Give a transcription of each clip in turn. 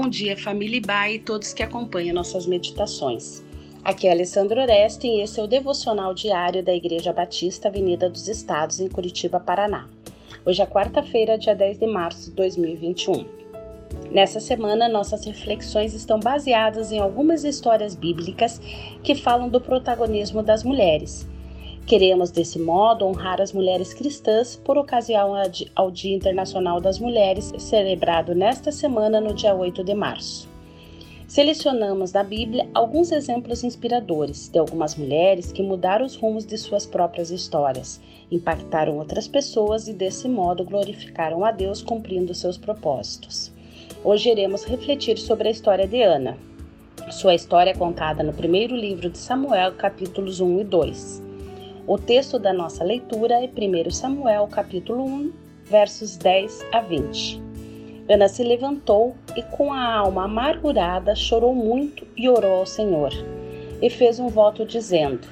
Bom dia, família Ibai e todos que acompanham nossas meditações. Aqui é Alessandro Oreste e esse é o devocional diário da Igreja Batista Avenida dos Estados, em Curitiba, Paraná. Hoje é quarta-feira, dia 10 de março de 2021. Nessa semana, nossas reflexões estão baseadas em algumas histórias bíblicas que falam do protagonismo das mulheres Queremos, desse modo, honrar as mulheres cristãs por ocasião ao Dia Internacional das Mulheres, celebrado nesta semana, no dia 8 de março. Selecionamos da Bíblia alguns exemplos inspiradores de algumas mulheres que mudaram os rumos de suas próprias histórias, impactaram outras pessoas e, desse modo, glorificaram a Deus cumprindo seus propósitos. Hoje iremos refletir sobre a história de Ana. Sua história é contada no primeiro livro de Samuel, capítulos 1 e 2. O texto da nossa leitura é 1 Samuel, capítulo 1, versos 10 a 20. Ana se levantou e, com a alma amargurada, chorou muito e orou ao Senhor. E fez um voto dizendo: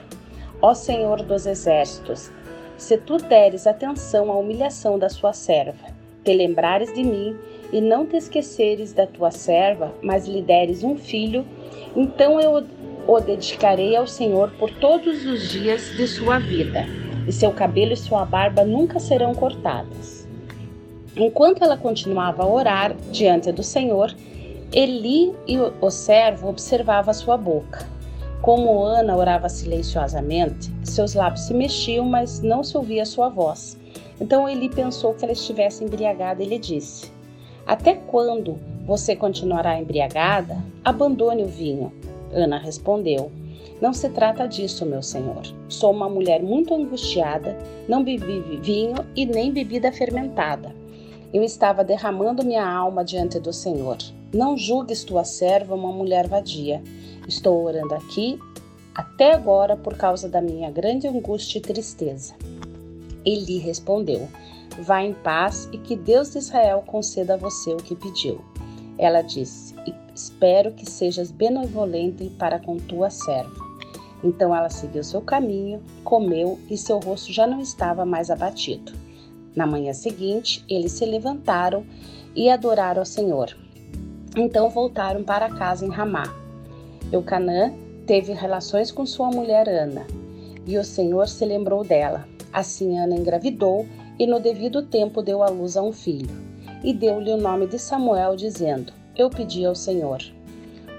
Ó Senhor dos exércitos, se tu deres atenção à humilhação da sua serva, te lembrares de mim e não te esqueceres da tua serva, mas lhe deres um filho, então eu o dedicarei ao Senhor por todos os dias de sua vida, e seu cabelo e sua barba nunca serão cortadas. Enquanto ela continuava a orar diante do Senhor, Eli e o servo observavam sua boca. Como Ana orava silenciosamente, seus lábios se mexiam, mas não se ouvia sua voz. Então Eli pensou que ela estivesse embriagada e lhe disse: Até quando você continuará embriagada? Abandone o vinho. Ana respondeu: Não se trata disso, meu senhor. Sou uma mulher muito angustiada, não bebi vinho e nem bebida fermentada. Eu estava derramando minha alma diante do Senhor. Não julgues tua serva uma mulher vadia. Estou orando aqui até agora por causa da minha grande angústia e tristeza. Eli respondeu: Vá em paz e que Deus de Israel conceda a você o que pediu. Ela disse: Espero que sejas benevolente para com tua serva. Então ela seguiu seu caminho, comeu e seu rosto já não estava mais abatido. Na manhã seguinte, eles se levantaram e adoraram ao Senhor. Então voltaram para casa em Ramá. Eucanã teve relações com sua mulher Ana, e o Senhor se lembrou dela. Assim Ana engravidou e no devido tempo deu à luz a um filho, e deu-lhe o nome de Samuel, dizendo: eu pedi ao Senhor.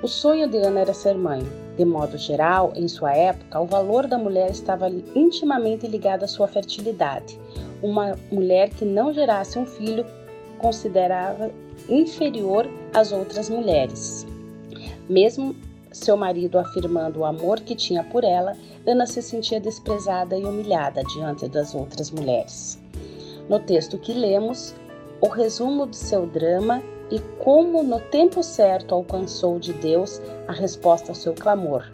O sonho de Ana era ser mãe. De modo geral, em sua época, o valor da mulher estava intimamente ligado à sua fertilidade. Uma mulher que não gerasse um filho considerava inferior às outras mulheres. Mesmo seu marido afirmando o amor que tinha por ela, Ana se sentia desprezada e humilhada diante das outras mulheres. No texto que lemos, o resumo de seu drama e como no tempo certo alcançou de Deus a resposta ao seu clamor,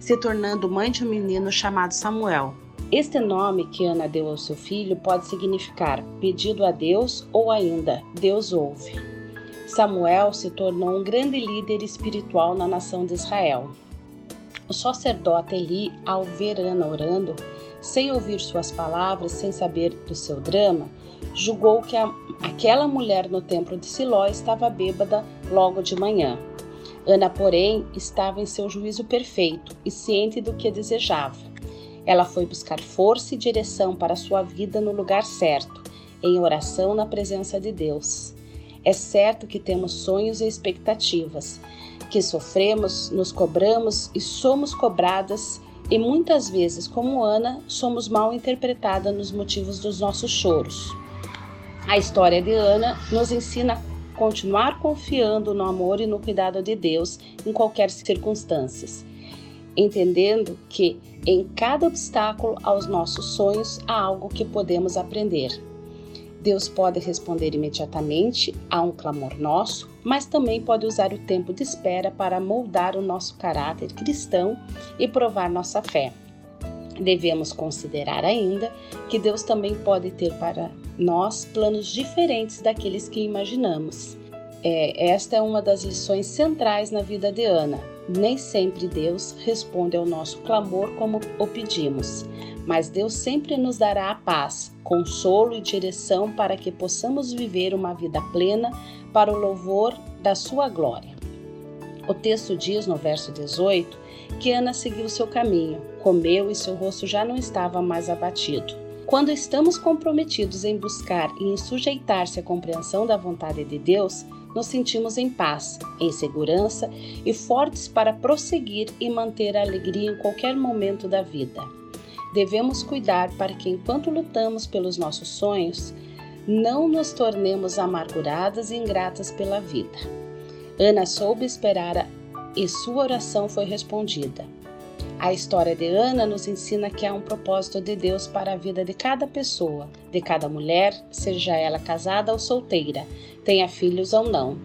se tornando mãe de um menino chamado Samuel. Este nome que Ana deu ao seu filho pode significar pedido a Deus ou ainda Deus ouve. Samuel se tornou um grande líder espiritual na nação de Israel. O sacerdote Eli, ao ver Ana orando, sem ouvir suas palavras, sem saber do seu drama, julgou que a, aquela mulher no templo de Siló estava bêbada logo de manhã. Ana, porém, estava em seu juízo perfeito e ciente do que desejava. Ela foi buscar força e direção para sua vida no lugar certo, em oração na presença de Deus. É certo que temos sonhos e expectativas, que sofremos, nos cobramos e somos cobradas, e muitas vezes, como Ana, somos mal interpretadas nos motivos dos nossos choros. A história de Ana nos ensina a continuar confiando no amor e no cuidado de Deus em qualquer circunstância, entendendo que em cada obstáculo aos nossos sonhos há algo que podemos aprender. Deus pode responder imediatamente a um clamor nosso, mas também pode usar o tempo de espera para moldar o nosso caráter cristão e provar nossa fé. Devemos considerar ainda que Deus também pode ter para nós planos diferentes daqueles que imaginamos. É, esta é uma das lições centrais na vida de Ana. Nem sempre Deus responde ao nosso clamor como o pedimos, mas Deus sempre nos dará a paz, consolo e direção para que possamos viver uma vida plena para o louvor da Sua glória. O texto diz no verso 18 que Ana seguiu seu caminho, comeu e seu rosto já não estava mais abatido. Quando estamos comprometidos em buscar e em sujeitar-se à compreensão da vontade de Deus, nos sentimos em paz, em segurança e fortes para prosseguir e manter a alegria em qualquer momento da vida. Devemos cuidar para que, enquanto lutamos pelos nossos sonhos, não nos tornemos amarguradas e ingratas pela vida. Ana soube esperar e sua oração foi respondida. A história de Ana nos ensina que há um propósito de Deus para a vida de cada pessoa, de cada mulher, seja ela casada ou solteira, tenha filhos ou não.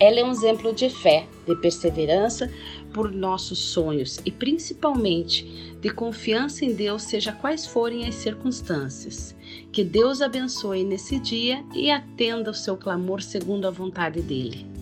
Ela é um exemplo de fé, de perseverança por nossos sonhos e principalmente de confiança em Deus, seja quais forem as circunstâncias. Que Deus abençoe nesse dia e atenda o seu clamor segundo a vontade dele.